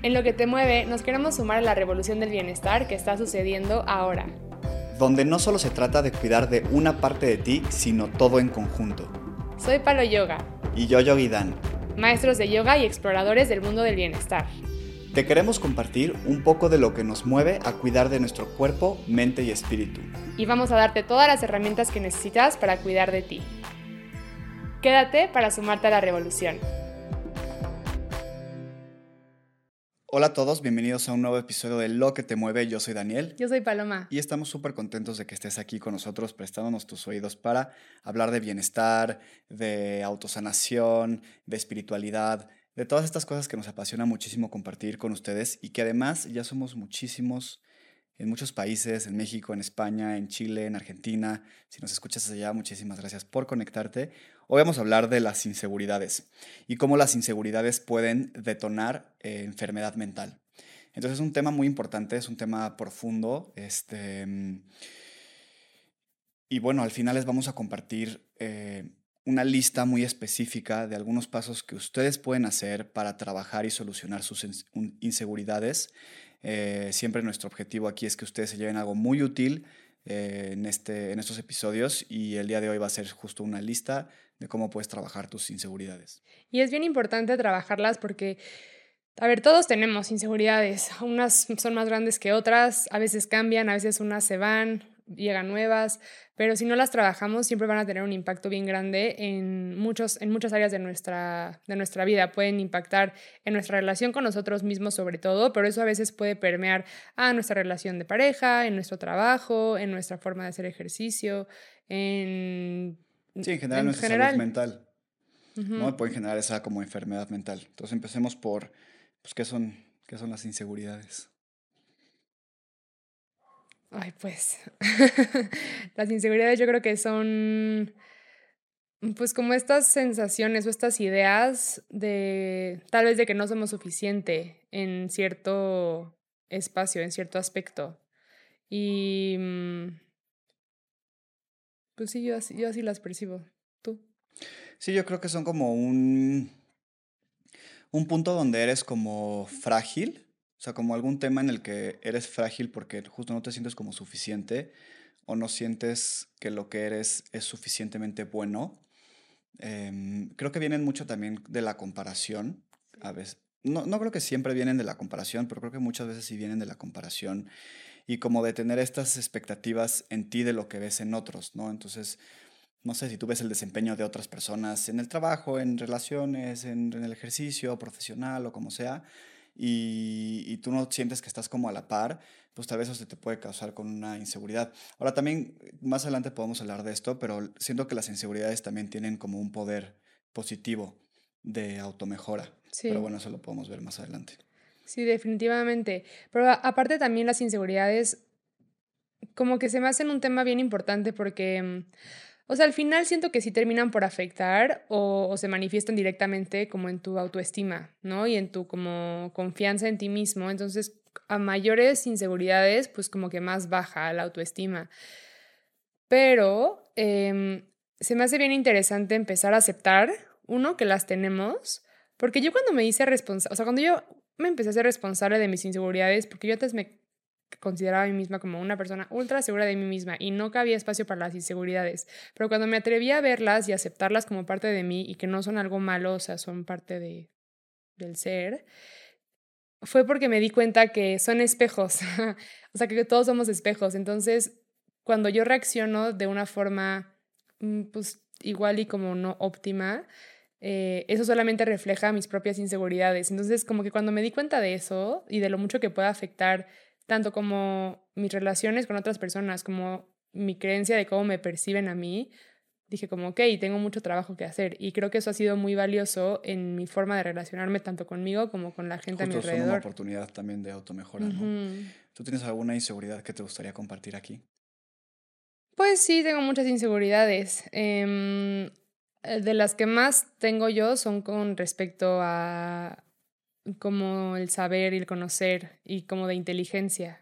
En lo que te mueve, nos queremos sumar a la revolución del bienestar que está sucediendo ahora. Donde no solo se trata de cuidar de una parte de ti, sino todo en conjunto. Soy Palo Yoga. Y yo Yogi Dan. Maestros de yoga y exploradores del mundo del bienestar. Te queremos compartir un poco de lo que nos mueve a cuidar de nuestro cuerpo, mente y espíritu. Y vamos a darte todas las herramientas que necesitas para cuidar de ti. Quédate para sumarte a la revolución. Hola a todos, bienvenidos a un nuevo episodio de Lo que te mueve. Yo soy Daniel. Yo soy Paloma. Y estamos súper contentos de que estés aquí con nosotros, prestándonos tus oídos para hablar de bienestar, de autosanación, de espiritualidad, de todas estas cosas que nos apasiona muchísimo compartir con ustedes y que además ya somos muchísimos en muchos países, en México, en España, en Chile, en Argentina. Si nos escuchas allá, muchísimas gracias por conectarte. Hoy vamos a hablar de las inseguridades y cómo las inseguridades pueden detonar eh, enfermedad mental. Entonces es un tema muy importante, es un tema profundo. Este, y bueno, al final les vamos a compartir eh, una lista muy específica de algunos pasos que ustedes pueden hacer para trabajar y solucionar sus inseguridades eh, siempre nuestro objetivo aquí es que ustedes se lleven algo muy útil eh, en, este, en estos episodios y el día de hoy va a ser justo una lista de cómo puedes trabajar tus inseguridades. Y es bien importante trabajarlas porque, a ver, todos tenemos inseguridades. Unas son más grandes que otras, a veces cambian, a veces unas se van, llegan nuevas, pero si no las trabajamos siempre van a tener un impacto bien grande en, muchos, en muchas áreas de nuestra, de nuestra vida. Pueden impactar en nuestra relación con nosotros mismos sobre todo, pero eso a veces puede permear a nuestra relación de pareja, en nuestro trabajo, en nuestra forma de hacer ejercicio, en... Sí, en general en nuestra salud mental. ¿no? Pueden generar esa como enfermedad mental. Entonces empecemos por, pues, ¿qué son, qué son las inseguridades? Ay, pues las inseguridades yo creo que son pues como estas sensaciones o estas ideas de tal vez de que no somos suficiente en cierto espacio, en cierto aspecto. Y mm, pues sí, yo así, yo así las percibo. ¿Tú? Sí, yo creo que son como un, un punto donde eres como frágil o sea, como algún tema en el que eres frágil porque justo no te sientes como suficiente o no sientes que lo que eres es suficientemente bueno. Em, creo que vienen mucho también de la comparación. A veces, no, no creo que siempre vienen de la comparación, pero creo que muchas veces sí vienen de la comparación y como de tener estas expectativas en ti de lo que ves en otros, ¿no? Entonces, no sé si tú ves el desempeño de otras personas en el trabajo, en relaciones, en, en el ejercicio profesional o como sea, y, tú no sientes que estás como a la par, pues tal vez eso te puede causar con una inseguridad. Ahora también, más adelante podemos hablar de esto, pero siento que las inseguridades también tienen como un poder positivo de automejora. Sí. Pero bueno, eso lo podemos ver más adelante. Sí, definitivamente. Pero aparte también las inseguridades, como que se me hacen un tema bien importante porque mm, o sea, al final siento que sí terminan por afectar o, se manifiestan directamente como en tu autoestima, ¿no? Y en tu como confianza en ti mismo. Entonces, a mayores inseguridades, pues como que más baja la autoestima. Pero em, se me hace bien interesante empezar a aceptar, uno, que las tenemos, porque yo cuando me hice responsable, o sea, cuando yo me empecé a ser responsable de mis inseguridades, porque yo antes me consideraba a mí misma como una persona ultra segura de mí misma y no cabía espacio para las inseguridades. Pero cuando me atreví a verlas y aceptarlas como parte de mí y que no son algo malo, o sea, son parte de, del ser, fue porque me di cuenta que son espejos, o sea, que todos somos espejos. Entonces, cuando yo reacciono de una forma, mm, pues igual y como no óptima, eh, eso solamente refleja mis propias inseguridades. Entonces, como que cuando me di cuenta de eso y de lo mucho que puede afectar tanto como mis relaciones con otras personas, como mi creencia de cómo me perciben a mí, dije como, ok, tengo mucho trabajo que hacer. Y creo que eso ha sido muy valioso en mi forma de relacionarme tanto conmigo como con la gente a mi alrededor. Es una oportunidad también de automejora, ¿no? ¿Tú tienes alguna inseguridad que te gustaría compartir aquí? Pues sí, tengo muchas inseguridades. Em, de las que más tengo yo son con respecto a como el saber y el conocer y como de inteligencia.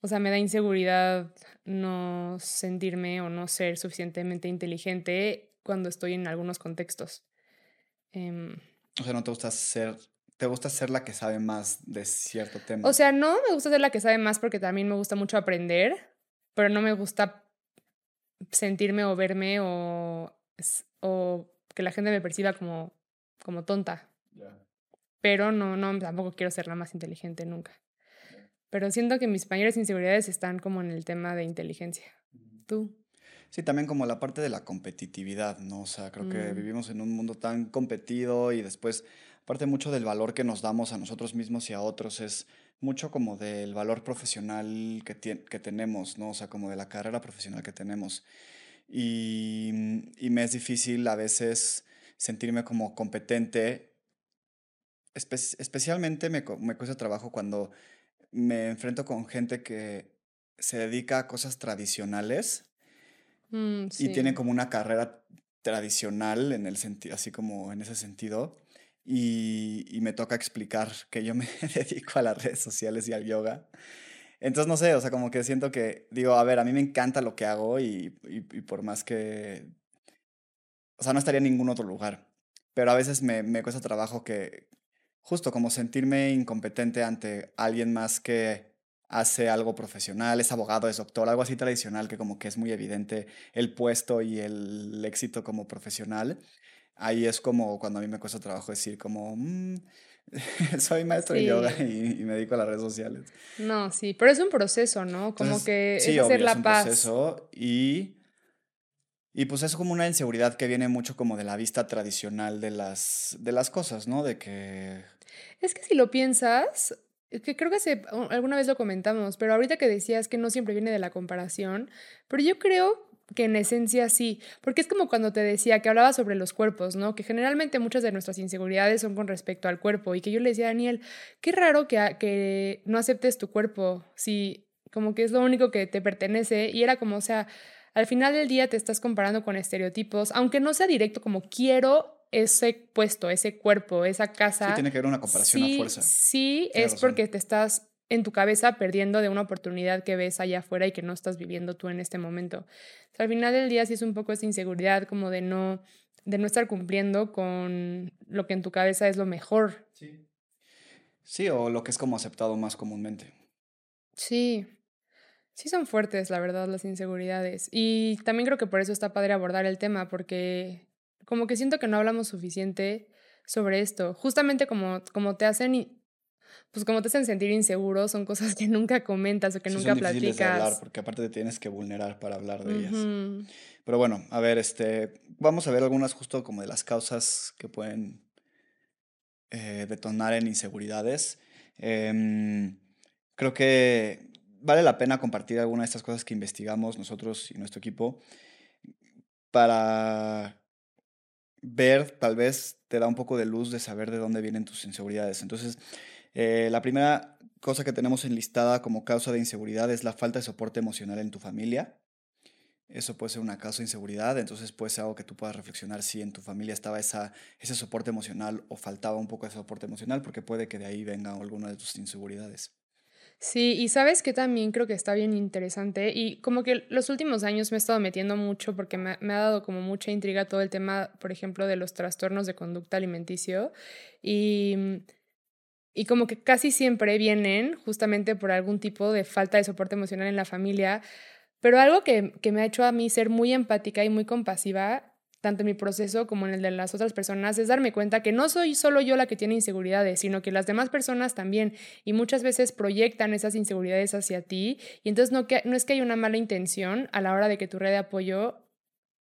O sea, me da inseguridad no sentirme o no ser suficientemente inteligente cuando estoy en algunos contextos. Em, o sea, ¿no te gusta ser te gusta ser la que sabe más de cierto tema. O sea, no me gusta ser la que sabe más porque también me gusta mucho aprender, pero no me gusta sentirme o verme o, o que la gente me perciba como, como tonta. Pero no, no, tampoco quiero ser la más inteligente nunca. Pero siento que mis mayores inseguridades están como en el tema de inteligencia. ¿Tú? Sí, también como la parte de la competitividad, ¿no? O sea, creo que mm. vivimos en un mundo tan competido y después, aparte mucho del valor que nos damos a nosotros mismos y a otros, es mucho como del valor profesional que, que tenemos, ¿no? O sea, como de la carrera profesional que tenemos. Y, y me es difícil a veces sentirme como competente. Especialmente me, me cuesta trabajo cuando me enfrento con gente que se dedica a cosas tradicionales mm, y tiene como una carrera tradicional en el sentido, así como en ese sentido. Y, y, me toca explicar que yo me dedico a las redes sociales y al yoga. Entonces, no sé, o sea, como que siento que, digo, a ver, a mí me encanta lo que hago y, y, y por más que, o sea, no estaría en ningún otro lugar. Pero a veces me, me cuesta trabajo que, justo como sentirme incompetente ante alguien más que hace algo profesional, es abogado, es doctor, algo así tradicional que como que es muy evidente el puesto y el éxito como profesional. Ahí es como cuando a mí me cuesta trabajo decir como, mm, soy maestro de yoga y, me dedico a las redes sociales. No, sí, pero es un proceso, ¿no? Como que es hacer la es un Proceso y y pues es como una inseguridad que viene mucho como de la vista tradicional de las, de las cosas, ¿no? De que... Es que si lo piensas, que creo que alguna vez lo comentamos, pero ahorita que decías que no siempre viene de la comparación, pero yo creo que en esencia sí, porque es como cuando te decía que hablaba sobre los cuerpos, ¿no? Que generalmente muchas de nuestras inseguridades son con respecto al cuerpo y que yo le decía a Daniel, qué raro que, que no aceptes tu cuerpo, si como que es lo único que te pertenece y era como, o sea, al final del día te estás comparando con estereotipos, aunque no sea directo como quiero ese puesto, ese cuerpo, esa casa. Sí, tiene que haber una comparación a fuerza. Sí, es porque te estás en tu cabeza perdiendo de una oportunidad que ves allá afuera y que no estás viviendo tú en este momento. al final del día sí es un poco esa inseguridad como de no, de no estar cumpliendo con lo que en tu cabeza es lo mejor. Sí. Sí, o lo que es como aceptado más comúnmente. Sí. Sí son fuertes, la verdad, las inseguridades. Y también creo que por eso está padre abordar el tema, porque como que siento que no hablamos suficiente sobre esto. Justamente como, como te hacen pues como te hacen sentir inseguro, son cosas que nunca comentas o que nunca son platicas. De hablar, porque aparte te tienes que vulnerar para hablar de ellas. Pero bueno, a ver, este, vamos a ver algunas justo como de las causas que pueden eh, detonar en inseguridades. Em, creo que vale la pena compartir alguna de estas cosas que investigamos nosotros y nuestro equipo para ver, tal vez te da un poco de luz de saber de dónde vienen tus inseguridades. Entonces, eh, la primera cosa que tenemos enlistada como causa de inseguridad es la falta de soporte emocional en tu familia. Eso puede ser una causa de inseguridad, entonces puede ser algo que tú puedas reflexionar si en tu familia estaba esa, ese soporte emocional o faltaba un poco de soporte emocional, porque puede que de ahí venga alguna de tus inseguridades. Sí, y sabes que también creo que está bien interesante y como que los últimos años me he estado metiendo mucho porque me, me, ha dado como mucha intriga todo el tema, por ejemplo, de los trastornos de conducta alimenticio y, y como que casi siempre vienen justamente por algún tipo de falta de soporte emocional en la familia, pero algo que, que me ha hecho a mí ser muy empática y muy compasiva tanto en mi proceso como en el de las otras personas, es darme cuenta que no soy solo yo la que tiene inseguridades, sino que las demás personas también, y muchas veces proyectan esas inseguridades hacia ti, y entonces no, que, no es que haya una mala intención a la hora de que tu red de apoyo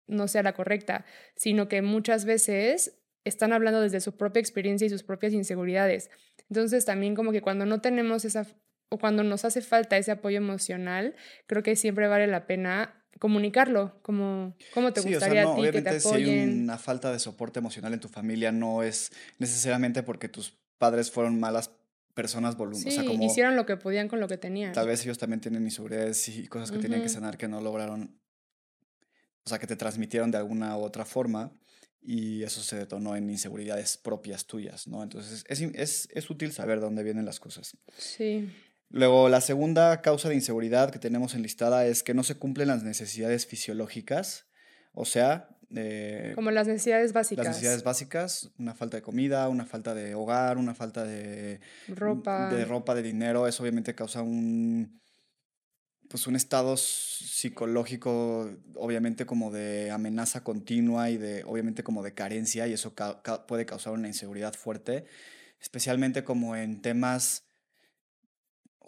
no sea la correcta, sino que muchas veces están hablando desde su propia experiencia y sus propias inseguridades. Entonces también como que cuando no tenemos esa o cuando nos hace falta ese apoyo emocional, creo que siempre vale la pena comunicarlo, como cómo te gustaría a ti que te apoyen. Si hay una falta de soporte emocional en tu familia, no es necesariamente porque tus padres fueron malas personas voluntarias. Sí, como hicieron lo que podían con lo que tenían. Tal vez ellos también tienen inseguridades y cosas que tenían que sanar que no lograron, o sea, que te transmitieron de alguna u otra forma y eso se detonó en inseguridades propias tuyas, ¿no? Entonces es, es, es útil saber dónde vienen las cosas. Sí. Luego, la segunda causa de inseguridad que tenemos enlistada es que no se cumplen las necesidades fisiológicas, o sea, Eh, Como las necesidades básicas. Las necesidades básicas, una falta de comida, una falta de hogar, una falta de ropa. De ropa, de dinero, eso obviamente causa un pues un estado psicológico, obviamente como de amenaza continua y de, obviamente como de carencia, y eso puede causar una inseguridad fuerte, especialmente como en temas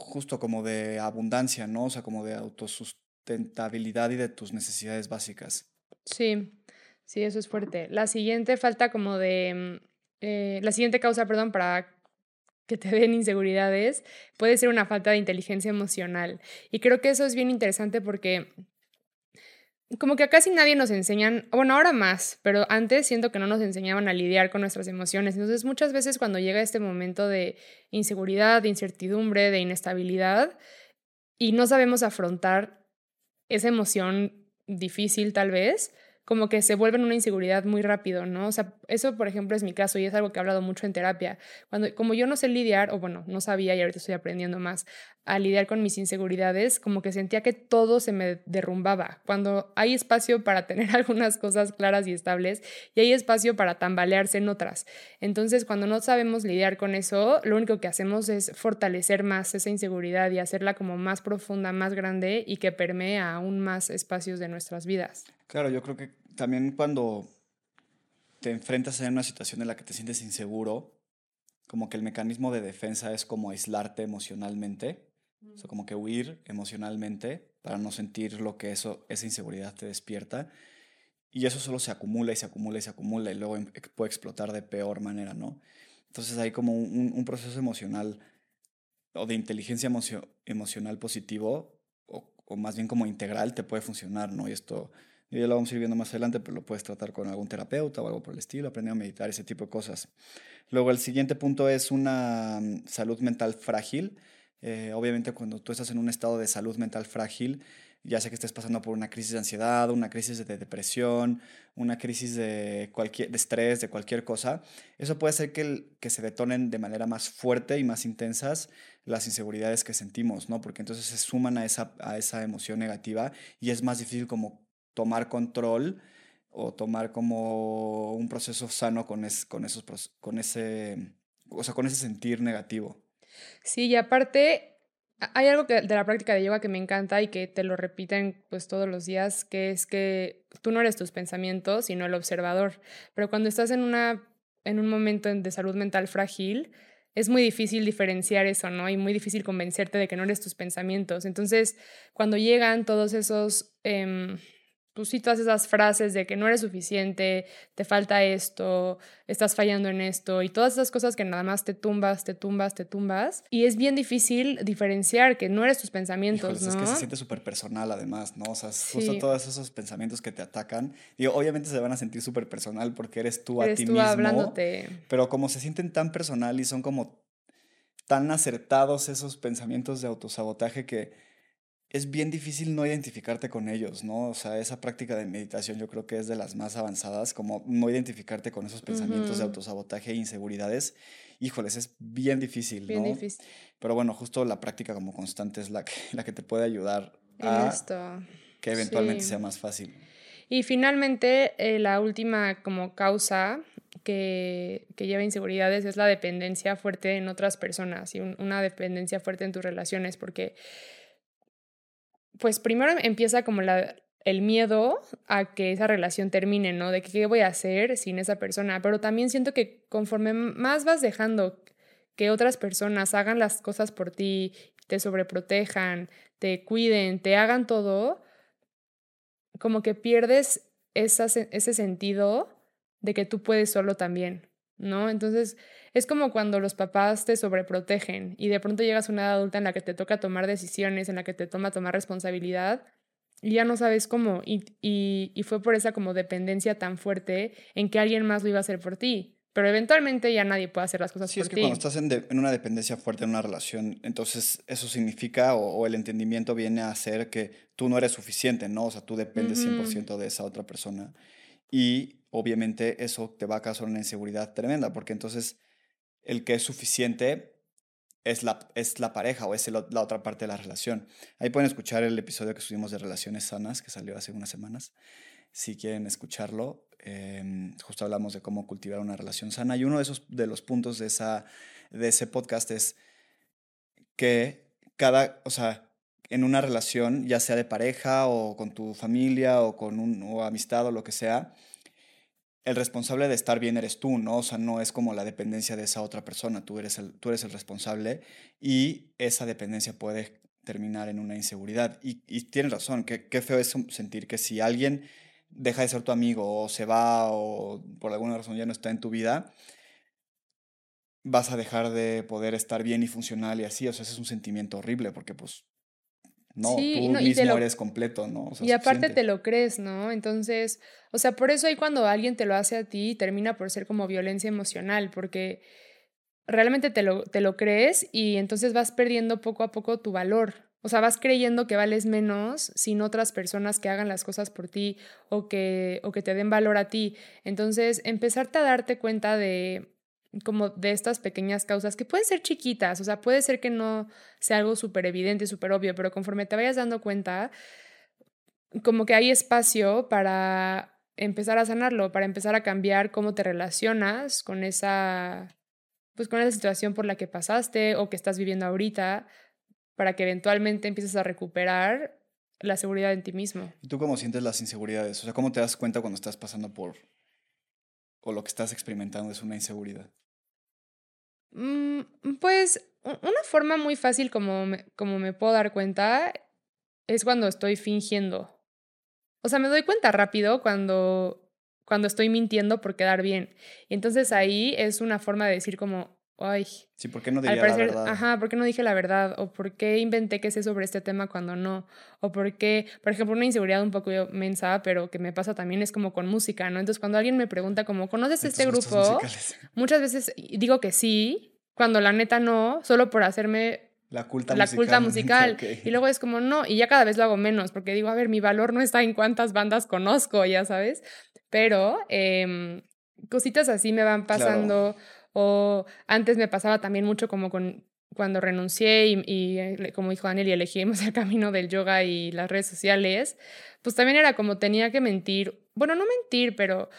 justo como de abundancia, ¿no? O sea, como de autosustentabilidad y de tus necesidades básicas. Sí, sí, eso es fuerte. La siguiente falta como de, mm, eh, la siguiente causa, perdón, para que te den inseguridades puede ser una falta de inteligencia emocional. Y creo que eso es bien interesante porque como que casi nadie nos enseñan, bueno, ahora más, pero antes siento que no nos enseñaban a lidiar con nuestras emociones. Entonces muchas veces cuando llega este momento de inseguridad, de incertidumbre, de inestabilidad, y no sabemos afrontar esa emoción difícil tal vez, como que se vuelven una inseguridad muy rápido, ¿no? O sea, eso, por ejemplo, es mi caso y es algo que he hablado mucho en terapia. Cuando, como yo no sé lidiar, o bueno, no sabía y ahorita estoy aprendiendo más a lidiar con mis inseguridades, como que sentía que todo se me derrumbaba. Cuando hay espacio para tener algunas cosas claras y estables y hay espacio para tambalearse en otras. Entonces, cuando no sabemos lidiar con eso, lo único que hacemos es fortalecer más esa inseguridad y hacerla como más profunda, más grande y que permee aún más espacios de nuestras vidas. Claro, yo creo que también cuando te enfrentas a una situación en la que te sientes inseguro, como que el mecanismo de defensa es como aislarte emocionalmente, o sea, como que huir emocionalmente para no sentir lo que eso, esa inseguridad te despierta. Y eso solo se acumula y se acumula y se acumula y luego em, puede explotar de peor manera, ¿no? Entonces hay como un, proceso emocional o de inteligencia emocional positivo o, o, más bien como integral te puede funcionar, ¿no? Y esto ya lo vamos a ir viendo más adelante, pero lo puedes tratar con algún terapeuta o algo por el estilo, aprender a meditar, ese tipo de cosas. Luego el siguiente punto es una mm, salud mental frágil. Eh, obviamente cuando tú estás en un estado de salud mental frágil, ya sea que estés pasando por una crisis de ansiedad, una crisis de depresión, una crisis de, cualquier, de estrés, de cualquier cosa, eso puede hacer que, que se detonen de manera más fuerte y más intensas las inseguridades que sentimos, ¿no? Porque entonces se suman a esa, a esa emoción negativa y es más difícil como tomar control o tomar como un proceso sano con, con, esos, con, ese, o sea, con ese sentir negativo. Sí, y aparte hay algo que, de la práctica de yoga que me encanta y que te lo repiten pues todos los días, que es que tú no eres tus pensamientos, sino el observador. Pero cuando estás en, una, en un momento de salud mental frágil, es muy difícil diferenciar eso, ¿no? Y muy difícil convencerte de que no eres tus pensamientos. Entonces, cuando llegan todos esos... Em, pues sí, todas esas frases de que no eres suficiente, te falta esto, estás fallando en esto y todas esas cosas que nada más te tumbas, te tumbas, te tumbas. Y es bien difícil diferenciar que no eres tus pensamientos, ¿no? Es que se siente súper personal además, ¿no? O sea, justo todos esos pensamientos que te atacan, y obviamente se van a sentir súper personal porque eres tú a ti tú mismo. hablándote. Pero como se sienten tan personal y son como tan acertados esos pensamientos de autosabotaje que es bien difícil no identificarte con ellos, ¿no? O sea, esa práctica de meditación yo creo que es de las más avanzadas, como no identificarte con esos pensamientos de autosabotaje e inseguridades. Híjoles, es bien difícil, bien difícil. Pero bueno, justo la práctica como constante es la que, la que te puede ayudar a esto. que eventualmente sea más fácil. Y finalmente, eh, la última como causa que, que, lleva inseguridades es la dependencia fuerte en otras personas y una dependencia fuerte en tus relaciones, porque pues primero empieza como el miedo a que esa relación termine, ¿no? De qué voy a hacer sin esa persona, pero también siento que conforme más vas dejando que otras personas hagan las cosas por ti, te sobreprotejan, te cuiden, te hagan todo, como que pierdes ese sentido de que tú puedes solo también, ¿no? Entonces, es como cuando los papás te sobreprotegen y de pronto llegas a una edad adulta en la que te toca tomar decisiones, en la que te toma tomar responsabilidad y ya no sabes cómo. Y, y, fue por esa como dependencia tan fuerte en que alguien más lo iba a hacer por ti. Pero eventualmente ya nadie puede hacer las cosas sí, por ti. Sí, es que cuando estás en, en, una dependencia fuerte en una relación, entonces eso significa o, el entendimiento viene a ser que tú no eres suficiente, ¿no? O sea, tú dependes 100% de esa otra persona. Y obviamente eso te va a causar una inseguridad tremenda, porque entonces el que es suficiente es la, es la pareja o es la otra parte de la relación. Ahí pueden escuchar el episodio que subimos de relaciones sanas, que salió hace unas semanas. si quieren escucharlo. Em, justo hablamos de cómo cultivar una relación sana y uno de, esos, de los puntos de, esa, de ese podcast es que cada, o sea, en una relación, ya sea de pareja o con tu familia o con un o amistad o lo que sea, el responsable de estar bien eres tú, ¿no? O sea, no es como la dependencia de esa otra persona, tú eres el, tú eres el responsable y esa dependencia puede terminar en una inseguridad. Y, y tienes razón, qué, qué feo es sentir que si alguien deja de ser tu amigo o se va o por alguna razón ya no está en tu vida, vas a dejar de poder estar bien y funcional y así. O sea, ese es un sentimiento horrible porque pues no, tú mismo eres completo, ¿no? y aparte te lo crees, ¿no? Entonces, o sea, por eso ahí cuando alguien te lo hace a ti, termina por ser como violencia emocional, porque realmente te lo, te lo crees y entonces vas perdiendo poco a poco tu valor. O sea, vas creyendo que vales menos sin otras personas que hagan las cosas por ti o que, o que te den valor a ti. Entonces, empezarte a darte cuenta de, como de estas pequeñas causas que pueden ser chiquitas, o sea, puede ser que no sea algo súper evidente, súper obvio, pero conforme te vayas dando cuenta, como que hay espacio para empezar a sanarlo, para empezar a cambiar cómo te relacionas con esa, pues con esa situación por la que pasaste o que estás viviendo ahorita, para que eventualmente empieces a recuperar la seguridad en ti mismo. ¿Y tú cómo sientes las inseguridades? O sea, ¿cómo te das cuenta cuando estás pasando por o lo que estás experimentando es una inseguridad? Mm, pues una forma muy fácil como me, como me puedo dar cuenta es cuando estoy fingiendo. O sea, me doy cuenta rápido cuando, cuando estoy mintiendo por quedar bien. Y entonces ahí es una forma de decir como, ay. Sí, ¿por qué no diría la verdad? Ajá, ¿por qué no dije la verdad? O ¿por qué inventé que sé sobre este tema cuando no? O ¿por qué, por ejemplo, una inseguridad un poco mensa, pero que me pasa también es como con música, ¿no? Entonces, cuando alguien me pregunta como, ¿conoces este grupo? Muchas veces digo que sí, cuando la neta no, solo por hacerme la culta la musical. Culta musical. Y luego es como, no, y ya cada vez lo hago menos, porque digo, a ver, mi valor no está en cuántas bandas conozco, ya sabes. Pero eh, cositas así me van pasando. O antes me pasaba también mucho como con cuando renuncié y, y, eh, como dijo Daniel y elegimos el camino del yoga y las redes sociales, pues también era como tenía que mentir, bueno, no mentir, pero...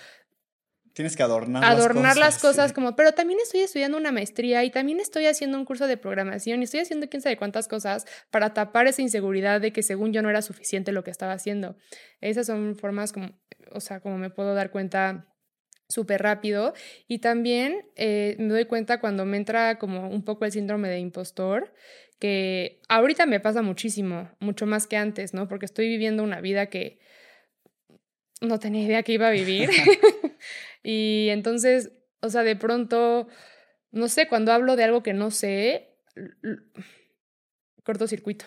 Tienes que adornar, adornar las cosas. Las cosas como, pero también estoy estudiando una maestría y también estoy haciendo un curso de programación y estoy haciendo quién sabe cuántas cosas para tapar esa inseguridad de que según yo no era suficiente lo que estaba haciendo. Esas son formas como, o sea, como me puedo dar cuenta súper rápido y también eh, me doy cuenta cuando me entra como un poco el síndrome de impostor, que ahorita me pasa muchísimo, mucho más que antes, ¿no? Porque estoy viviendo una vida que no tenía idea que iba a vivir. y entonces, o sea, de pronto, no sé, cuando hablo de algo que no sé, cortocircuito.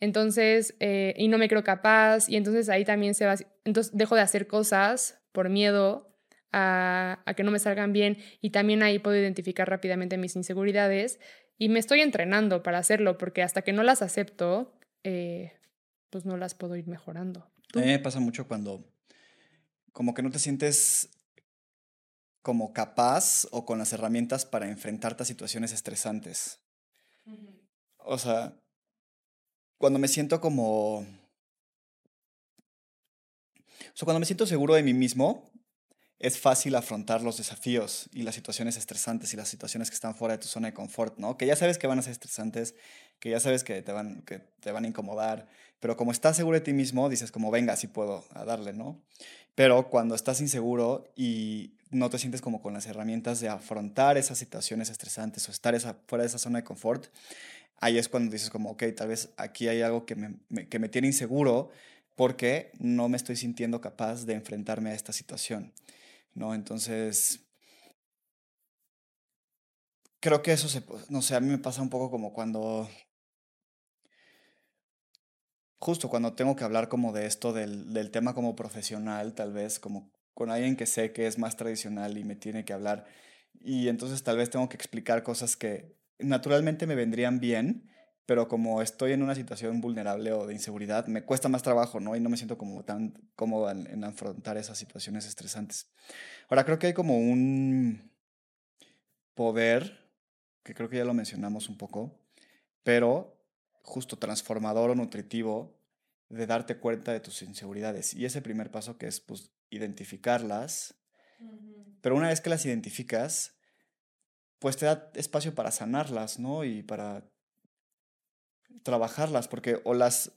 Entonces, eh, y no me creo capaz, y entonces ahí también se va, entonces dejo de hacer cosas por miedo a, que no me salgan bien y también ahí puedo identificar rápidamente mis inseguridades y me estoy entrenando para hacerlo porque hasta que no las acepto, eh, pues no las puedo ir mejorando. A mí me pasa mucho cuando como que no te sientes como capaz o con las herramientas para enfrentarte a situaciones estresantes. O sea, cuando me siento como... O sea, cuando me siento seguro de mí mismo, es fácil afrontar los desafíos y las situaciones estresantes y las situaciones que están fuera de tu zona de confort, ¿no? Que ya sabes que van a ser estresantes, que ya sabes que te van, que te van a incomodar, pero como estás seguro de ti mismo, dices como, venga, sí puedo a darle, ¿no? Pero cuando estás inseguro y no te sientes como con las herramientas de afrontar esas situaciones estresantes o estar esa, fuera de esa zona de confort, ahí es cuando dices como, ok, tal vez aquí hay algo que me, que me tiene inseguro porque no me estoy sintiendo capaz de enfrentarme a esta situación. ¿No? Entonces, creo que eso se, no sé, a mí me pasa un poco como cuando, justo cuando tengo que hablar como de esto, del, del tema como profesional, tal vez, como con alguien que sé que es más tradicional y me tiene que hablar, y entonces tal vez tengo que explicar cosas que naturalmente me vendrían bien, pero como estoy en una situación vulnerable o de inseguridad, me cuesta más trabajo, ¿no? Y no me siento como tan cómodo en, afrontar esas situaciones estresantes. Ahora, creo que hay como un poder, que creo que ya lo mencionamos un poco, pero justo transformador o nutritivo de darte cuenta de tus inseguridades. Y ese primer paso que es pues identificarlas, pero una vez que las identificas, pues te da espacio para sanarlas, ¿no? Y para trabajarlas, porque o las,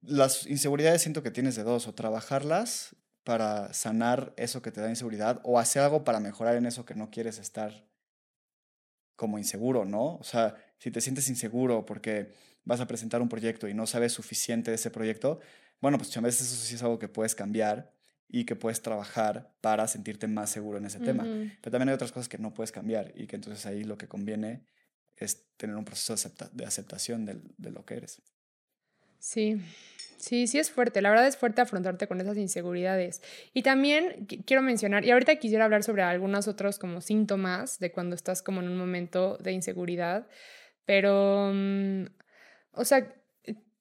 las inseguridades siento que tienes de dos, o trabajarlas para sanar eso que te da inseguridad, o hacer algo para mejorar en eso que no quieres estar como inseguro, ¿no? O sea, si te sientes inseguro porque vas a presentar un proyecto y no sabes mucho de ese proyecto, bueno, pues a veces eso sí es algo que puedes cambiar y que puedes trabajar para sentirte más seguro en ese tema. Pero también hay otras cosas que no puedes cambiar y que entonces ahí lo que conviene es tener un proceso de, aceptación de, lo que eres. Sí, Sí, sí es fuerte. La verdad es fuerte afrontarte con esas inseguridades. Y también quiero mencionar, y ahorita quisiera hablar sobre algunos otros como síntomas de cuando estás como en un momento de inseguridad, pero, mm, o sea,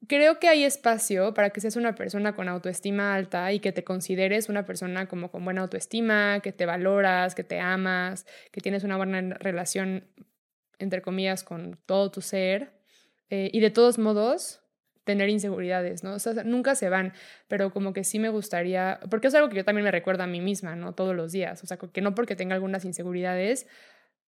creo que hay espacio para que seas una persona con autoestima alta y que te consideres una persona como con buena autoestima, que te valoras, que te amas, que tienes una buena relación, entre comillas, con todo tu ser. Eh, y de todos modos, tener inseguridades, ¿no? Nunca se van, pero como que sí me gustaría, porque es algo que yo también me recuerdo a mí misma, ¿no? Todos los días, o sea, que no porque tenga algunas inseguridades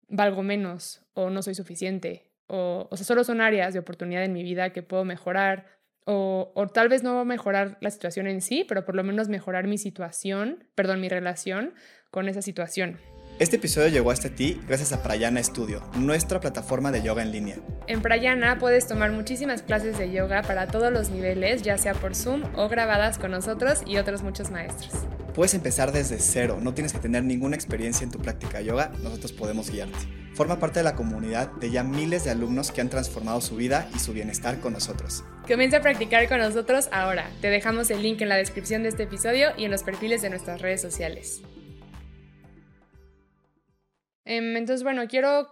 valgo menos o no soy suficiente, o, o sea, solo son áreas de oportunidad en mi vida que puedo mejorar, o, o tal vez no mejorar la situación en sí, pero por lo menos mejorar mi situación, perdón, mi relación con esa situación. Este episodio llegó hasta ti gracias a Prayana Studio, nuestra plataforma de yoga en línea. En Prayana puedes tomar muchísimas clases de yoga para todos los niveles, ya sea por Zoom o grabadas con nosotros y otros muchos maestros. Puedes empezar desde cero, no tienes que tener ninguna experiencia en tu práctica de yoga, nosotros podemos guiarte. Forma parte de la comunidad de ya miles de alumnos que han transformado su vida y su bienestar con nosotros. Comienza a practicar con nosotros ahora. Te dejamos el link en la descripción de este episodio y en los perfiles de nuestras redes sociales. Em, entonces, bueno, quiero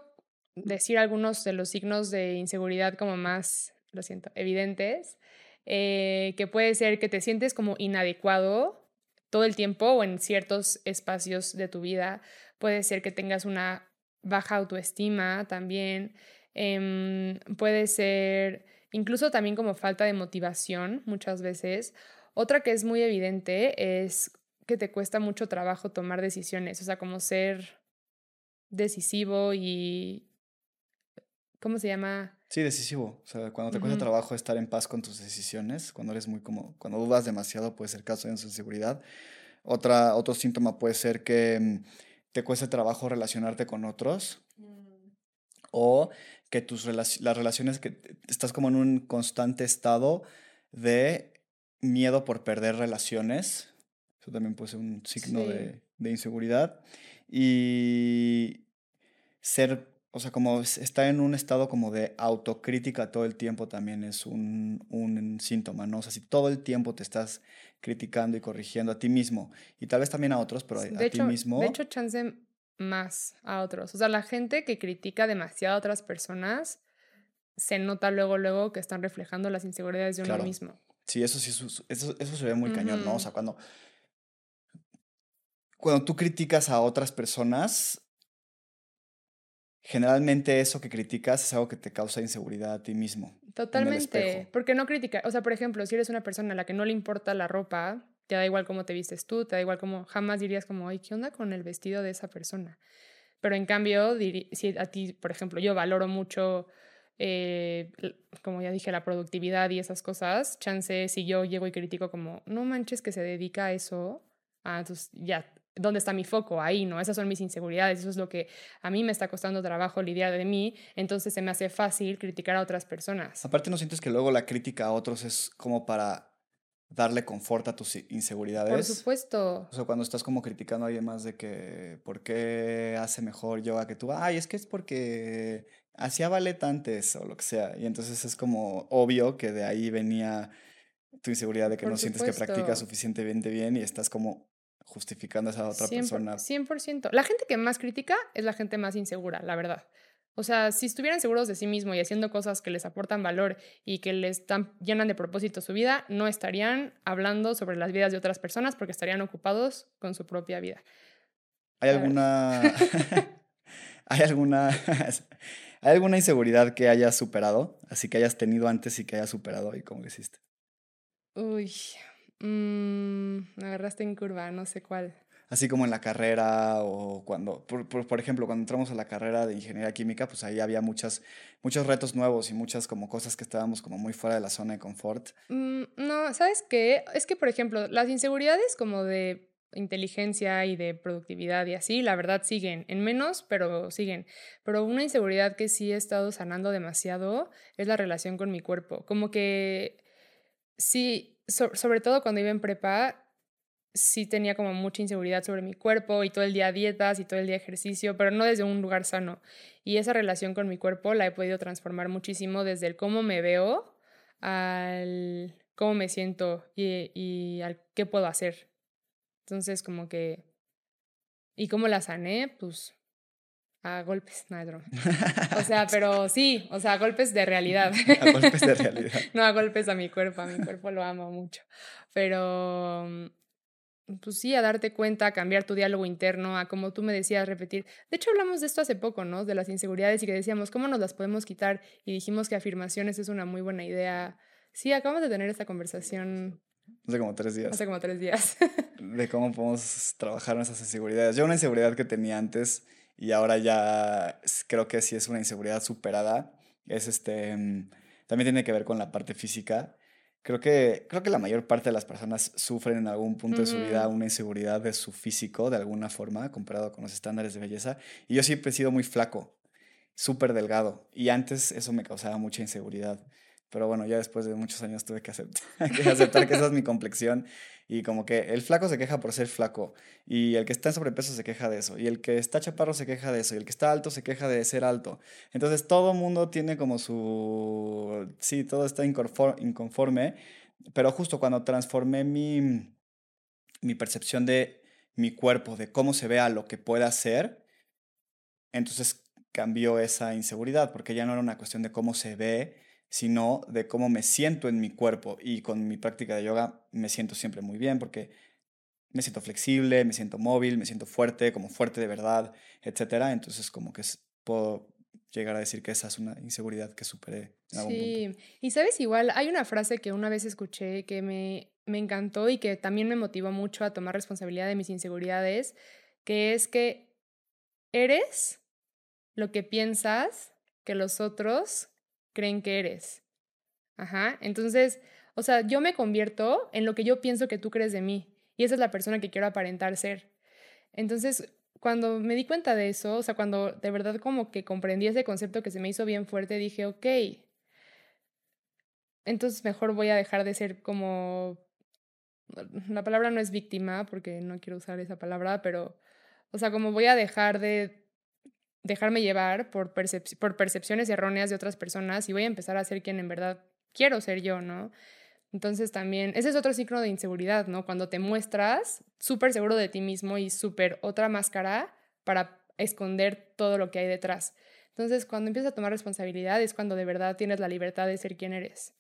decir algunos de los signos de inseguridad como más, lo siento, evidentes, eh, que puede ser que te sientes como inadecuado todo el tiempo o en ciertos espacios de tu vida. Puede ser que tengas una baja autoestima también. Em, puede ser incluso también como falta de motivación muchas veces. Otra que es muy evidente es que te cuesta mucho trabajo tomar decisiones, o sea, como ser decisivo y... ¿Cómo se llama? Sí, decisivo. O sea, cuando te cuesta trabajo estar en paz con tus decisiones, cuando eres muy como, cuando dudas demasiado puede ser caso de inseguridad. Otra, otro síntoma puede ser que mm, te cueste trabajo relacionarte con otros mm. o que tus las relaciones, que estás como en un constante estado de miedo por perder relaciones. Eso también puede ser un signo de, de inseguridad. Y ser, o sea, como estar en un estado como de autocrítica todo el tiempo también es un, un síntoma, ¿no? O sea, si todo el tiempo te estás criticando y corrigiendo a ti mismo y tal vez también a otros, pero a, ti mismo. De hecho, chance más a otros. O sea, la gente que critica demasiado a otras personas se nota luego, luego que están reflejando las inseguridades de uno mismo. Sí, eso sí, eso, eso, se ve muy cañón, ¿no? O sea, cuando, cuando tú criticas a otras personas, generalmente eso que criticas es algo que te causa inseguridad a ti mismo. Totalmente, porque no critica, o sea, por ejemplo, si eres una persona a la que no le importa la ropa, te da igual cómo te vistes tú, te da igual cómo, jamás dirías como, ay, ¿qué onda con el vestido de esa persona? Pero en cambio, si a ti, por ejemplo, yo valoro mucho, eh, como ya dije, la productividad y esas cosas, chance si yo llego y critico como, no manches que se dedica a eso, ah, entonces ya ¿Dónde está mi foco? Ahí, ¿no? Esas son mis inseguridades, eso es lo que a mí me está costando trabajo lidiar de mí, entonces se me hace fácil criticar a otras personas. Aparte, ¿no sientes que luego la crítica a otros es como para darle confort a tus inseguridades? Por supuesto. O sea, cuando estás como criticando a alguien más de que, ¿por qué hace mejor yoga que tú? Ay, es que es porque hacía ballet antes o lo que sea. Y entonces es como obvio que de ahí venía tu inseguridad de que no sientes que practicas suficientemente bien y estás como justificando a esa otra persona. 100%. La gente que más critica es la gente más insegura, la verdad. O sea, si estuvieran seguros de sí mismo y haciendo cosas que les aportan valor y que les llenan de propósito su vida, no estarían hablando sobre las vidas de otras personas porque estarían ocupados con su propia vida. ¿Hay alguna... ¿Hay alguna... ¿Hay alguna inseguridad que hayas superado? Así que hayas tenido antes y que hayas superado y cómo lo hiciste. Uy, mmm, me agarraste en curva, no sé cuál. Así como en la carrera o cuando, por, por, por, ejemplo, cuando entramos a la carrera de ingeniería química, pues ahí había muchas, muchos retos nuevos y muchas como cosas que estábamos como muy fuera de la zona de confort. Mm, no, ¿sabes qué? Es que, por ejemplo, las inseguridades como de inteligencia y de productividad y así, la verdad siguen, en menos, pero siguen. Pero una inseguridad que sí he estado sanando demasiado es la relación con mi cuerpo. Como que sí, sobre todo cuando iba en prepa, sí tenía como mucha inseguridad sobre mi cuerpo y todo el día dietas y todo el día ejercicio, pero no desde un lugar sano. Y esa relación con mi cuerpo la he podido transformar muchísimo desde el cómo me veo al cómo me siento y, y al qué puedo hacer. Entonces, como que... ¿Y cómo la sané? Pues a golpes, no O sea, pero sí, o sea, a golpes de realidad. a golpes de realidad. no a golpes a mi cuerpo, a mi cuerpo lo amo mucho. Pero, mm, pues sí, a darte cuenta, a cambiar tu diálogo interno, a como tú me decías, repetir. De hecho, hablamos de esto hace poco, ¿no? De las inseguridades y que decíamos, ¿cómo nos las podemos quitar? Y dijimos que afirmaciones es una muy buena idea. Sí, acabamos de tener esta conversación Hace como tres días. Hace como tres días. de cómo podemos trabajar en esas inseguridades. Yo una inseguridad que tenía antes y ahora ya creo que sí es una inseguridad superada. Es este, mm, también tiene que ver con la parte física. Creo que, creo que la mayor parte de las personas sufren en algún punto de su vida una inseguridad de su físico, de alguna forma, comparado con los estándares de belleza. Y yo siempre he sido muy flaco, súper delgado. Y antes eso me causaba mucha inseguridad. Pero bueno, ya después de muchos años tuve que aceptar, que, aceptar esa es mi complexión. Y como que el flaco se queja por ser flaco. Y el que está en sobrepeso se queja de eso. Y el que está chaparro se queja de eso. Y el que está alto se queja de ser alto. Entonces todo mundo tiene como su... Sí, todo está inconforme. Pero justo cuando transformé mi, mi percepción de mi cuerpo, de cómo se ve a lo que pueda ser, entonces cambió esa inseguridad. Porque ya no era una cuestión de cómo se ve, sino de cómo me siento en mi cuerpo. Y con mi práctica de yoga me siento siempre muy bien porque me siento flexible, me siento móvil, me siento fuerte, como fuerte de verdad, etc. Entonces como que puedo llegar a decir que esa es una inseguridad que superé en algún sí. y sabes, igual hay una frase que una vez escuché que me, me encantó y que también me motivó mucho a tomar responsabilidad de mis inseguridades, que es que eres lo que piensas que los otros creen que eres. Ajá. Entonces, o sea, yo me convierto en lo que yo pienso que tú crees de mí. Y esa es la persona que quiero aparentar ser. Entonces, cuando me di cuenta de eso, o sea, cuando de verdad como que comprendí ese concepto que se me hizo bien fuerte, dije, ok, entonces mejor voy a dejar de ser como... La palabra no es víctima, porque no quiero usar esa palabra, pero, o sea, como voy a dejar de dejarme llevar por, por percepciones erróneas de otras personas y voy a empezar a ser quien en verdad quiero ser yo, ¿no? Entonces también, ese es otro signo de inseguridad, ¿no? Cuando te muestras súper seguro de ti mismo y súper otra máscara para esconder todo lo que hay detrás. Entonces, cuando empiezas a tomar responsabilidad es cuando de verdad tienes la libertad de ser quien eres.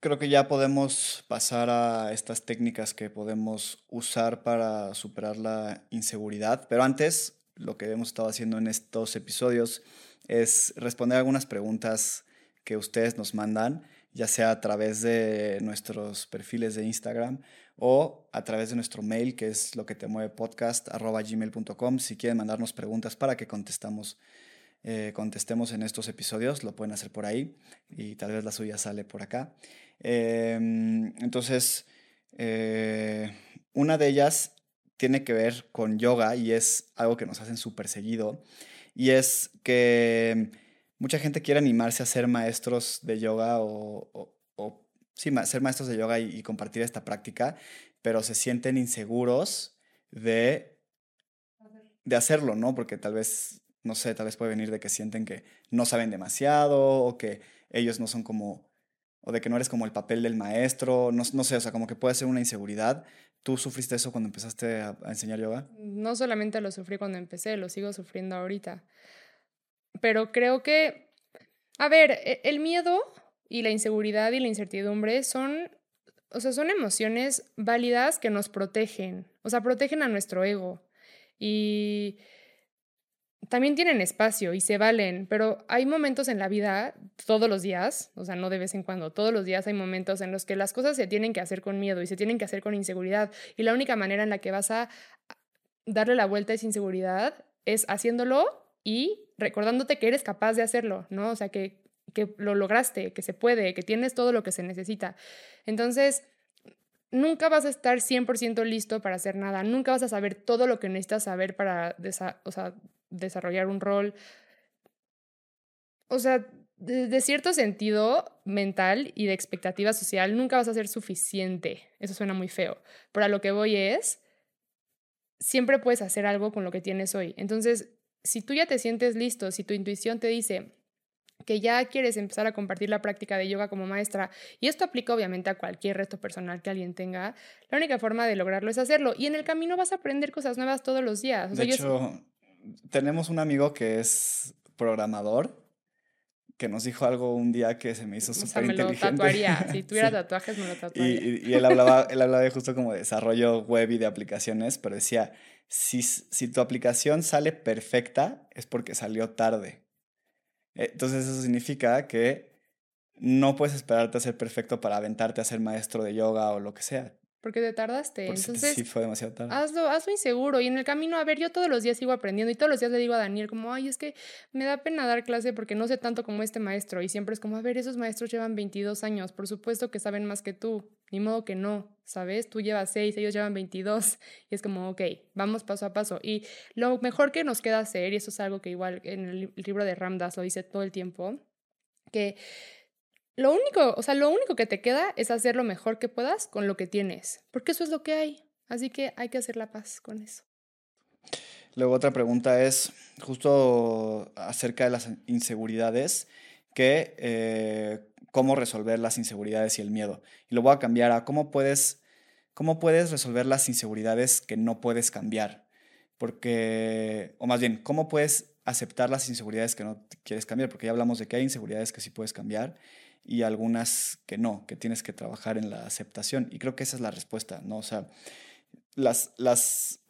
Creo que ya podemos pasar a estas técnicas que podemos usar para superar la inseguridad, pero antes lo que hemos estado haciendo en estos episodios es responder algunas preguntas que ustedes nos mandan, ya sea a través de nuestros perfiles de Instagram o a través de nuestro mail, que es lo que te mueve podcast. Si quieren mandarnos preguntas para que contestamos, eh, contestemos en estos episodios, lo pueden hacer por ahí y tal vez la suya sale por acá. Em, entonces, eh, una de ellas tiene que ver con yoga y es algo que nos hacen súper seguido. Y es que mucha gente quiere animarse a ser maestros de yoga o, sí, ser maestros de yoga y, compartir esta práctica, pero se sienten inseguros de, de hacerlo, ¿no? Porque tal vez, no sé, tal vez puede venir de que sienten que no saben demasiado o que ellos no son como o de que no eres como el papel del maestro, no, no, sé, o sea, como que puede ser una inseguridad, ¿Tú sufriste eso cuando empezaste a, enseñar yoga? No solamente lo sufrí cuando empecé, lo sigo sufriendo ahorita. Pero creo que, a ver, e, el miedo y la inseguridad y la incertidumbre son, o sea, son emociones válidas que nos protegen, o sea, protegen a nuestro ego. Y también tienen espacio y se valen, pero hay momentos en la vida, todos los días, o sea, no de vez en cuando, todos los días hay momentos en los que las cosas se tienen que hacer con miedo y se tienen que hacer con inseguridad. Y la única manera en la que vas a darle la vuelta a esa inseguridad es haciéndolo y recordándote que eres capaz de hacerlo, ¿no? O sea, que, que lo lograste, que se puede, que tienes todo lo que se necesita. Entonces, nunca vas a estar 100% listo para hacer nada, nunca vas a saber todo lo que necesitas saber para desarrollar un rol. O sea, de, cierto sentido mental y de expectativa social, nunca vas a ser suficiente. Eso suena muy feo. Pero a lo que voy es, siempre puedes hacer algo con lo que tienes hoy. Entonces, si tú ya te sientes listo, si tu intuición te dice, que ya quieres empezar a compartir la práctica de yoga como maestra, y esto aplica obviamente a cualquier reto personal que alguien tenga, la única forma de lograrlo es hacerlo. Y en el camino vas a aprender cosas nuevas todos los días. de hecho, tenemos un amigo que es programador que nos dijo algo un día que se me hizo súper inteligente. me lo tatuaría. Si tuviera tatuajes, me lo tatuaría. Y, y, él, hablaba, él hablaba de justo como de desarrollo web y de aplicaciones, pero decía, si, si tu aplicación sale perfecta, es porque salió tarde. Entonces eso significa que no puedes esperarte a ser perfecto para aventarte a ser maestro de yoga o lo que sea. Porque te tardaste. Entonces, sí, fue demasiado tarde. Hazlo, hazlo inseguro. Y en el camino, a ver, yo todos los días sigo aprendiendo y todos los días le digo a Daniel como, ay, es que me da pena dar clase porque no sé tanto como este maestro. Y siempre es como, a ver, esos maestros llevan 22 años. Por supuesto que saben más que tú. Ni modo que no, ¿sabes? Tú llevas 6, ellos llevan 22. Y es como, ok, vamos paso a paso. Y lo mejor que nos queda hacer, y eso es algo que igual en el libro de Ramdas lo dice todo el tiempo, que lo único, o sea, lo único que te queda es hacer lo mejor que puedas con lo que tienes, porque eso es lo que hay. Así que hay que hacer la paz con eso. Luego otra pregunta es justo acerca de las inseguridades, que eh, cómo resolver las inseguridades y el miedo. Y lo voy a cambiar a cómo puedes, cómo puedes resolver las inseguridades que no puedes cambiar. Porque, o más bien, cómo puedes aceptar las inseguridades que no quieres cambiar, porque ya hablamos de que hay inseguridades que sí puedes cambiar y algunas que no, que tienes que trabajar en la aceptación. Y creo que esa es la respuesta, ¿no? O sea, las, las,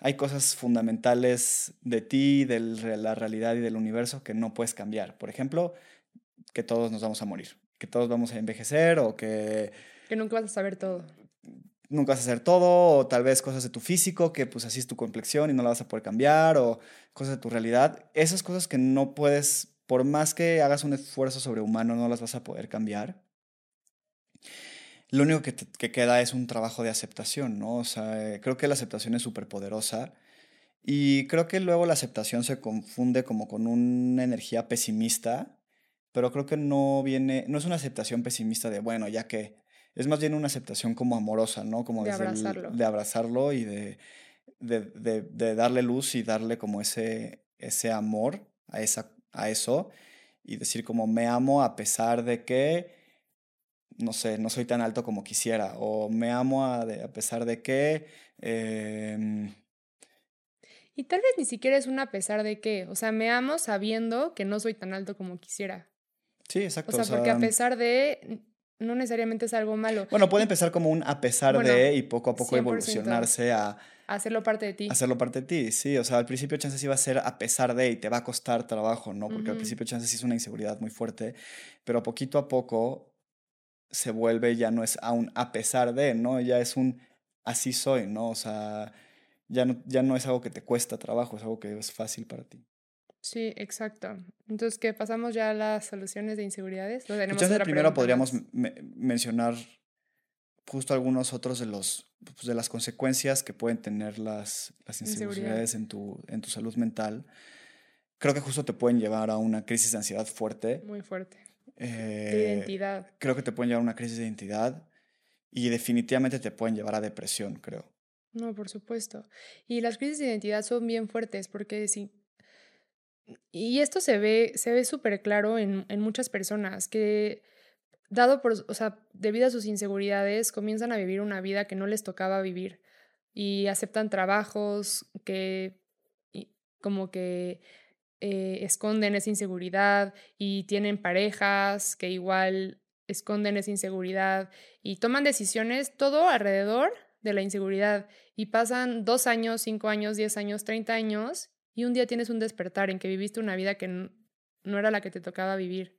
hay cosas fundamentales de ti, de la realidad y del universo que no puedes cambiar. Por ejemplo, que todos nos vamos a morir, que todos vamos a envejecer o que... Que nunca vas a saber todo. Nunca vas a saber todo, o tal vez cosas de tu físico, que pues así es tu complexión y no la vas a poder cambiar, o cosas de tu realidad. Esas cosas que no puedes por más que hagas un esfuerzo sobrehumano, no las vas a poder cambiar. Lo único que, queda es un trabajo de aceptación, ¿no? O sea, creo que la aceptación es súper poderosa y creo que luego la aceptación se confunde como con una energía pesimista, pero creo que no viene, no es una aceptación pesimista de, bueno, ya que, es más bien una aceptación como amorosa, ¿no? Como de abrazarlo. de abrazarlo y de, de, de, darle luz y darle como ese, ese amor a esa a eso y decir como me amo a pesar de que, no sé, no soy tan alto como quisiera, o me amo a, a pesar de que... Em y tal vez ni siquiera es un a pesar de que, o sea, me amo sabiendo que no soy tan alto como quisiera. Sí, exacto. O sea, porque a pesar de, no necesariamente es algo malo. Bueno, puede empezar como un a pesar de y poco a poco evolucionarse a Hacerlo parte de ti. Hacerlo parte de ti, sí. O sea, al principio chances iba a ser a pesar de y te va a costar trabajo, ¿no? Porque al principio chances es una inseguridad muy fuerte, pero poquito a poco se vuelve, ya no es aún a pesar de, ¿no? Ya es un así soy, ¿no? O sea, ya no, ya no es algo que te cuesta trabajo, es algo que es fácil para ti. Sí, exacto. Entonces, ¿qué? ¿Pasamos ya a las soluciones de inseguridades? ¿No tenemos primero podríamos mencionar justo algunos otros de los pues, de las consecuencias que pueden tener las, las inseguridades en tu, en tu salud mental, creo que justo te pueden llevar a una crisis de ansiedad fuerte. Muy fuerte. de eh, identidad. Creo que te pueden llevar a una crisis de identidad y definitivamente te pueden llevar a depresión, creo. No, por supuesto. Y las crisis de identidad son bien fuertes porque sí. Y esto se ve, se ve súper claro en, en muchas personas que dado por, o sea, debido a sus inseguridades, comienzan a vivir una vida que no les tocaba vivir y aceptan trabajos que como que eh, esconden esa inseguridad y tienen parejas que igual esconden esa inseguridad y toman decisiones todo alrededor de la inseguridad y pasan dos años, cinco años, diez años, treinta años y un día tienes un despertar en que viviste una vida que no era la que te tocaba vivir.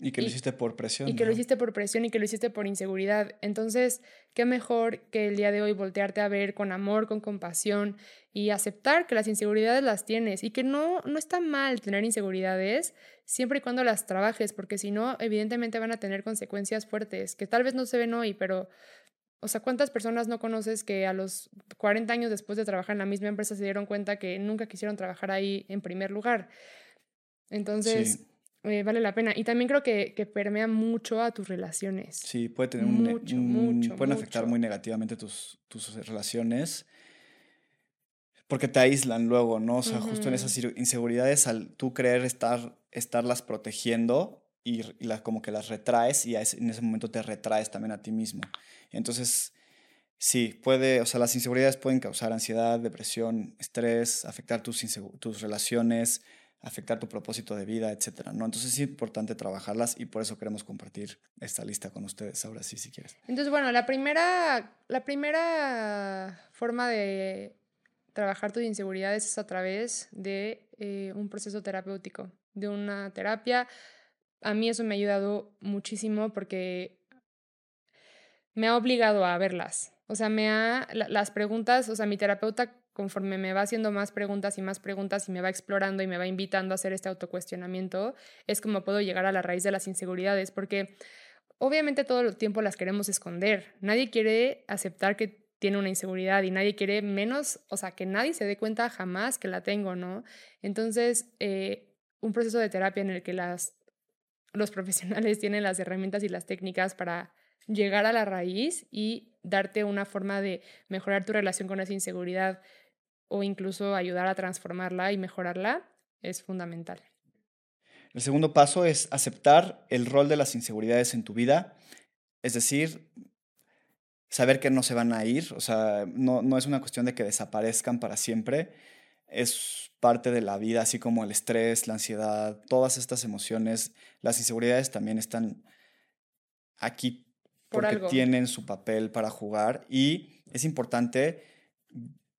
Y que lo hiciste por presión. Y que lo hiciste por presión y que lo hiciste por inseguridad. Entonces, qué mejor que el día de hoy voltearte a ver con amor, con compasión y aceptar que las inseguridades las tienes y que no, no está mal tener inseguridades siempre y cuando las trabajes, porque si no, evidentemente van a tener consecuencias fuertes que tal vez no se ven hoy, pero, o sea, ¿cuántas personas no conoces que a los 40 años después de trabajar en la misma empresa se dieron cuenta que nunca quisieron trabajar ahí en primer lugar? Entonces... Eh, vale la pena. Y también creo que, que, permea mucho a tus relaciones. Sí, puede tener un, mucho, mucho, pueden afectar muy negativamente tus, tus relaciones porque te aíslan luego, ¿no? O sea, justo en esas inseguridades, al tú creer estar, estarlas protegiendo y, y como que las retraes y en ese momento te retraes también a ti mismo. Entonces, sí, puede, o sea, las inseguridades pueden causar ansiedad, depresión, estrés, afectar tus, tus relaciones, afectar tu propósito de vida, etcétera, ¿no? Entonces es importante trabajarlas y por eso queremos compartir esta lista con ustedes ahora sí, si quieres. Entonces, bueno, la primera, la primera forma de trabajar tus inseguridades es a través de eh, un proceso terapéutico, de una terapia. A mí eso me ha ayudado muchísimo porque me ha obligado a verlas. O sea, me ha, las preguntas, o sea, mi terapeuta conforme me va haciendo más preguntas y más preguntas y me va explorando y me va invitando a hacer este autocuestionamiento, es como puedo llegar a la raíz de las inseguridades, porque obviamente todo el tiempo las queremos esconder. Nadie quiere aceptar que tiene una inseguridad y nadie quiere menos, o sea, que nadie se dé cuenta jamás que la tengo, ¿no? Entonces, eh, un proceso de terapia en el que las, los profesionales tienen las herramientas y las técnicas para llegar a la raíz y darte una forma de mejorar tu relación con esa inseguridad o incluso ayudar a transformarla y mejorarla es fundamental. El segundo paso es aceptar el rol de las inseguridades en tu vida, es decir, saber que no se van a ir, o sea, no, no es una cuestión de que desaparezcan para siempre, es parte de la vida, así como el estrés, la ansiedad, todas estas emociones, las inseguridades también están aquí porque tienen su papel para jugar y es importante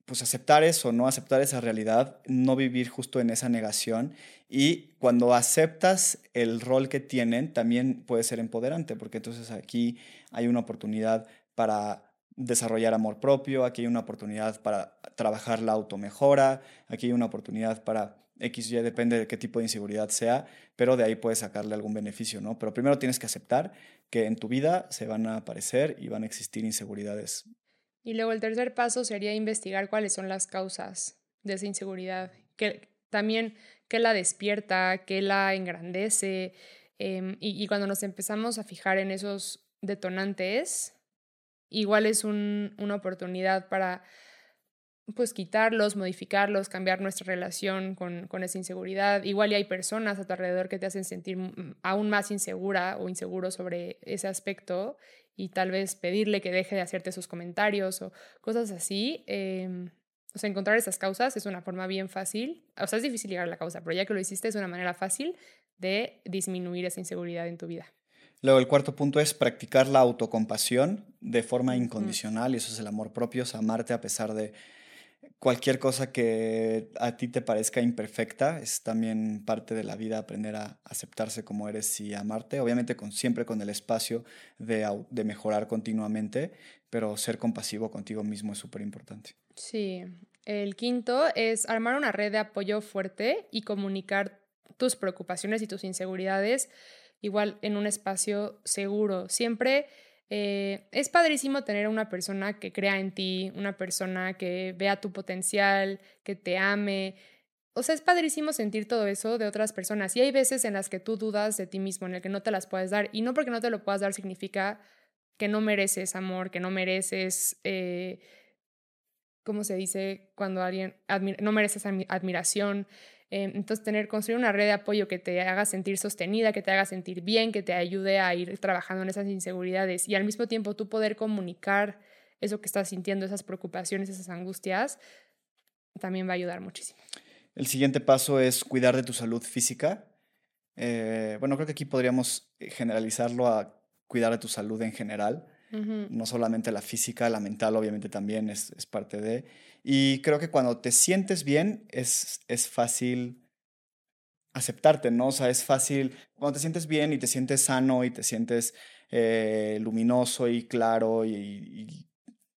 pues aceptar eso, ¿no? Aceptar esa realidad, no vivir justo en esa negación. Y cuando aceptas el rol que tienen, también puede ser empoderante, porque entonces aquí hay una oportunidad para desarrollar amor propio, aquí hay una oportunidad para trabajar la automejora, aquí hay una oportunidad para X, Y, depende de qué tipo de inseguridad sea, pero de ahí puedes sacarle algún beneficio, ¿no? Pero primero tienes que aceptar que en tu vida se van a aparecer y van a existir inseguridades y luego el tercer paso sería investigar cuáles son las causas de esa inseguridad, que también qué la despierta, qué la engrandece. Em, y, cuando nos empezamos a fijar en esos detonantes, igual es una oportunidad para pues quitarlos, modificarlos, cambiar nuestra relación con, con esa inseguridad. Igual hay personas a tu alrededor que te hacen sentir aún más insegura o inseguro sobre ese aspecto y tal vez pedirle que deje de hacerte sus comentarios o cosas así. Em, o sea, encontrar esas causas es una forma bien fácil. O sea, es difícil llegar a la causa, pero ya que lo hiciste es una manera fácil de disminuir esa inseguridad en tu vida. Luego, el cuarto punto es practicar la autocompasión de forma incondicional, y eso es el amor propio, es amarte a pesar de cualquier cosa que a ti te parezca imperfecta es también parte de la vida aprender a aceptarse como eres y amarte, obviamente con, siempre con el espacio de, de mejorar continuamente, pero ser compasivo contigo mismo es súper importante. Sí, el quinto es armar una red de apoyo fuerte y comunicar tus preocupaciones y tus inseguridades igual en un espacio seguro. Siempre eh, es padrísimo tener una persona que crea en ti, una persona que vea tu potencial, que te ame. O sea, es padrísimo sentir todo eso de otras personas. Y hay veces en las que tú dudas de ti mismo, en el que no te las puedes dar. Y no porque no te lo puedas dar significa que no mereces amor, que no mereces, eh, ¿cómo se dice? Cuando alguien, no mereces admiración. Em, entonces, tener, construir una red de apoyo que te haga sentir sostenida, que te haga sentir bien, que te ayude a ir trabajando en esas inseguridades y al mismo tiempo tú poder comunicar eso que estás sintiendo, esas preocupaciones, esas angustias, también va a ayudar muchísimo. El siguiente paso es cuidar de tu salud física. Eh, bueno, creo que aquí podríamos generalizarlo a cuidar de tu salud en general. No solamente la física, la mental obviamente también es, es, parte de. Y creo que cuando te sientes bien es, es fácil aceptarte, ¿no? O sea, es fácil, cuando te sientes bien y te sientes sano y te sientes eh, luminoso y claro y, y,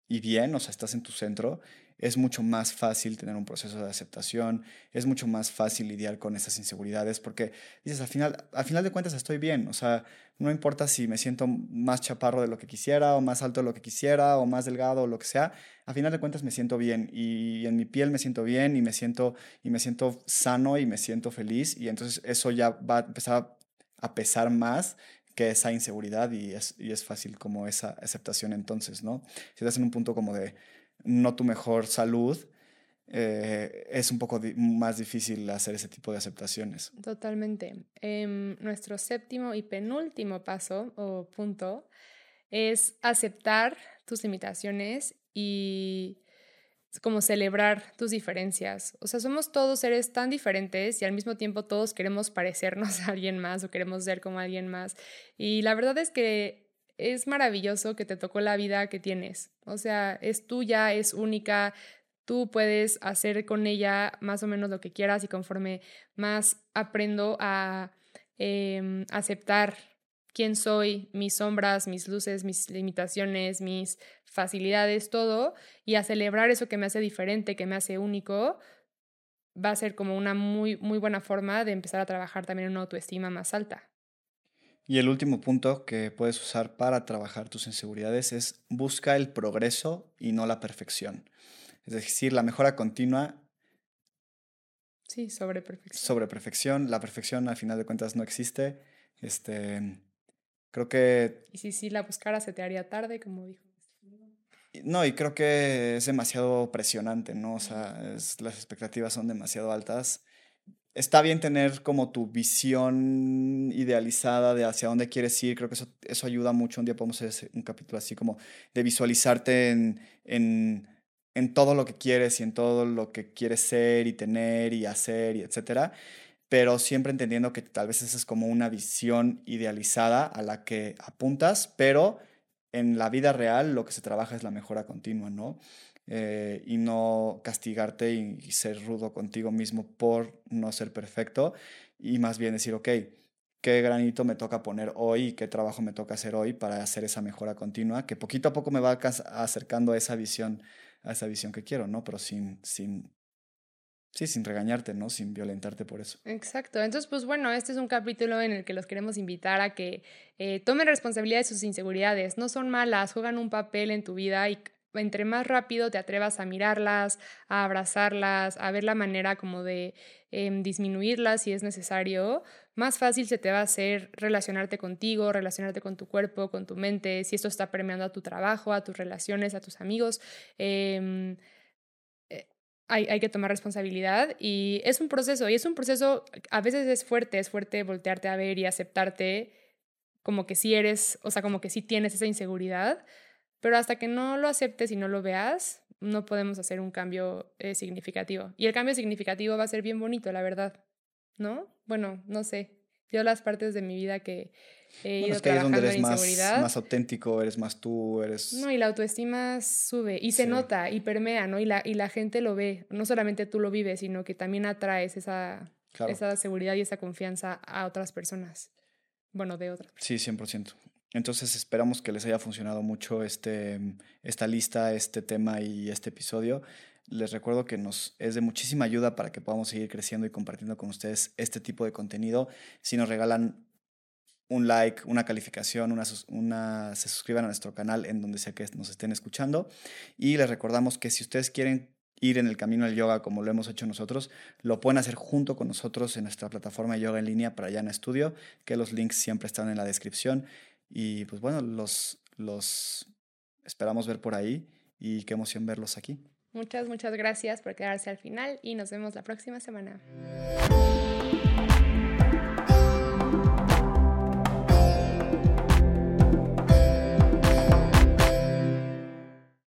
y, bien, o sea, estás en tu centro, es mucho más fácil tener un proceso de aceptación, es mucho más fácil lidiar con esas inseguridades porque dices, al final, al final de cuentas estoy bien, o sea, no importa si me siento más chaparro de lo que quisiera o más alto de lo que quisiera o más delgado o lo que sea, al final de cuentas me siento bien y en mi piel me siento bien y me siento, y me siento sano y me siento feliz y entonces eso ya va a a pesar más que esa inseguridad y es, y es fácil como esa aceptación entonces, ¿no? Si estás en un punto como de no tu mejor salud, eh, es un poco más difícil hacer ese tipo de aceptaciones. Totalmente. Em, nuestro séptimo y penúltimo paso o punto es aceptar tus limitaciones y como celebrar tus diferencias. O sea, somos todos seres tan diferentes y al mismo tiempo todos queremos parecernos a alguien más o queremos ser como alguien más. Y la verdad es que es maravilloso que te tocó la vida que tienes. O sea, es tuya, es única, tú puedes hacer con ella más o menos lo que quieras y conforme más aprendo a em, aceptar quién soy, mis sombras, mis luces, mis limitaciones, mis facilidades, todo, y a celebrar eso que me hace diferente, que me hace único, va a ser como una muy, muy buena forma de empezar a trabajar también una autoestima más alta. Y el último punto que puedes usar para trabajar tus inseguridades es busca el progreso y no la perfección. Es decir, la mejora continua. Sí, sobre perfección. Sobre perfección. La perfección al final de cuentas no existe. Este, creo que... Y si sí la buscara se te haría tarde, como dijo. No, y creo que es demasiado presionante, ¿no? O sea, las expectativas son demasiado altas está bien tener como tu visión idealizada de hacia dónde quieres ir. Creo que eso, eso ayuda mucho. Un día podemos hacer un capítulo así como de visualizarte en, en, en, todo lo que quieres y en todo lo que quieres ser y tener y hacer y etcétera. Pero siempre entendiendo que tal vez esa es como una visión idealizada a la que apuntas, pero en la vida real lo que se trabaja es la mejora continua, ¿no? Eh, y no castigarte y, ser rudo contigo mismo por no ser perfecto y más bien decir, ok, ¿qué granito me toca poner hoy y qué trabajo me toca hacer hoy para hacer esa mejora continua que poquito a poco me va acercando a esa visión, a esa visión que quiero, ¿no? Pero sin, sin, sí, sin regañarte, ¿no? Sin violentarte por eso. Exacto. Entonces, pues bueno, este es un capítulo en el que los queremos invitar a que eh, tomen responsabilidad de sus inseguridades. No son malas, juegan un papel en tu vida y entre más rápido te atrevas a mirarlas, a abrazarlas, a ver la manera como de em, disminuirlas si es necesario, más fácil se te va a hacer relacionarte contigo, relacionarte con tu cuerpo, con tu mente, si esto está permeando a tu trabajo, a tus relaciones, a tus amigos. Em, eh, hay, hay, que tomar responsabilidad y es un proceso, y es un proceso, a veces es fuerte, es fuerte voltearte a ver y aceptarte como que sí eres, o sea, como que sí tienes esa inseguridad, pero hasta que no lo aceptes y no lo veas, no podemos hacer un cambio eh, significativo. Y el cambio significativo va a ser bien bonito, la verdad. ¿No? Bueno, no sé. Yo las partes de mi vida que he ido es que trabajando donde eres más, más, auténtico, eres más tú, eres... No, y la autoestima sube y se nota y permea, ¿no? Y la, y la gente lo ve. No solamente tú lo vives, sino que también atraes esa, esa seguridad y esa confianza a otras personas. Bueno, de otras. Sí, 100%. Entonces esperamos que les haya funcionado mucho este, esta lista, este tema y este episodio. Les recuerdo que nos es de muchísima ayuda para que podamos seguir creciendo y compartiendo con ustedes este tipo de contenido. Si nos regalan un like, una calificación, una, se suscriban a nuestro canal en donde sea que nos estén escuchando. Y les recordamos que si ustedes quieren ir en el camino del yoga como lo hemos hecho nosotros, lo pueden hacer junto con nosotros en nuestra plataforma de yoga en línea para en Estudio, que los links siempre están en la descripción. Y pues bueno, los, los esperamos ver por ahí y qué emoción verlos aquí. Muchas, muchas gracias por quedarse al final y nos vemos la próxima semana.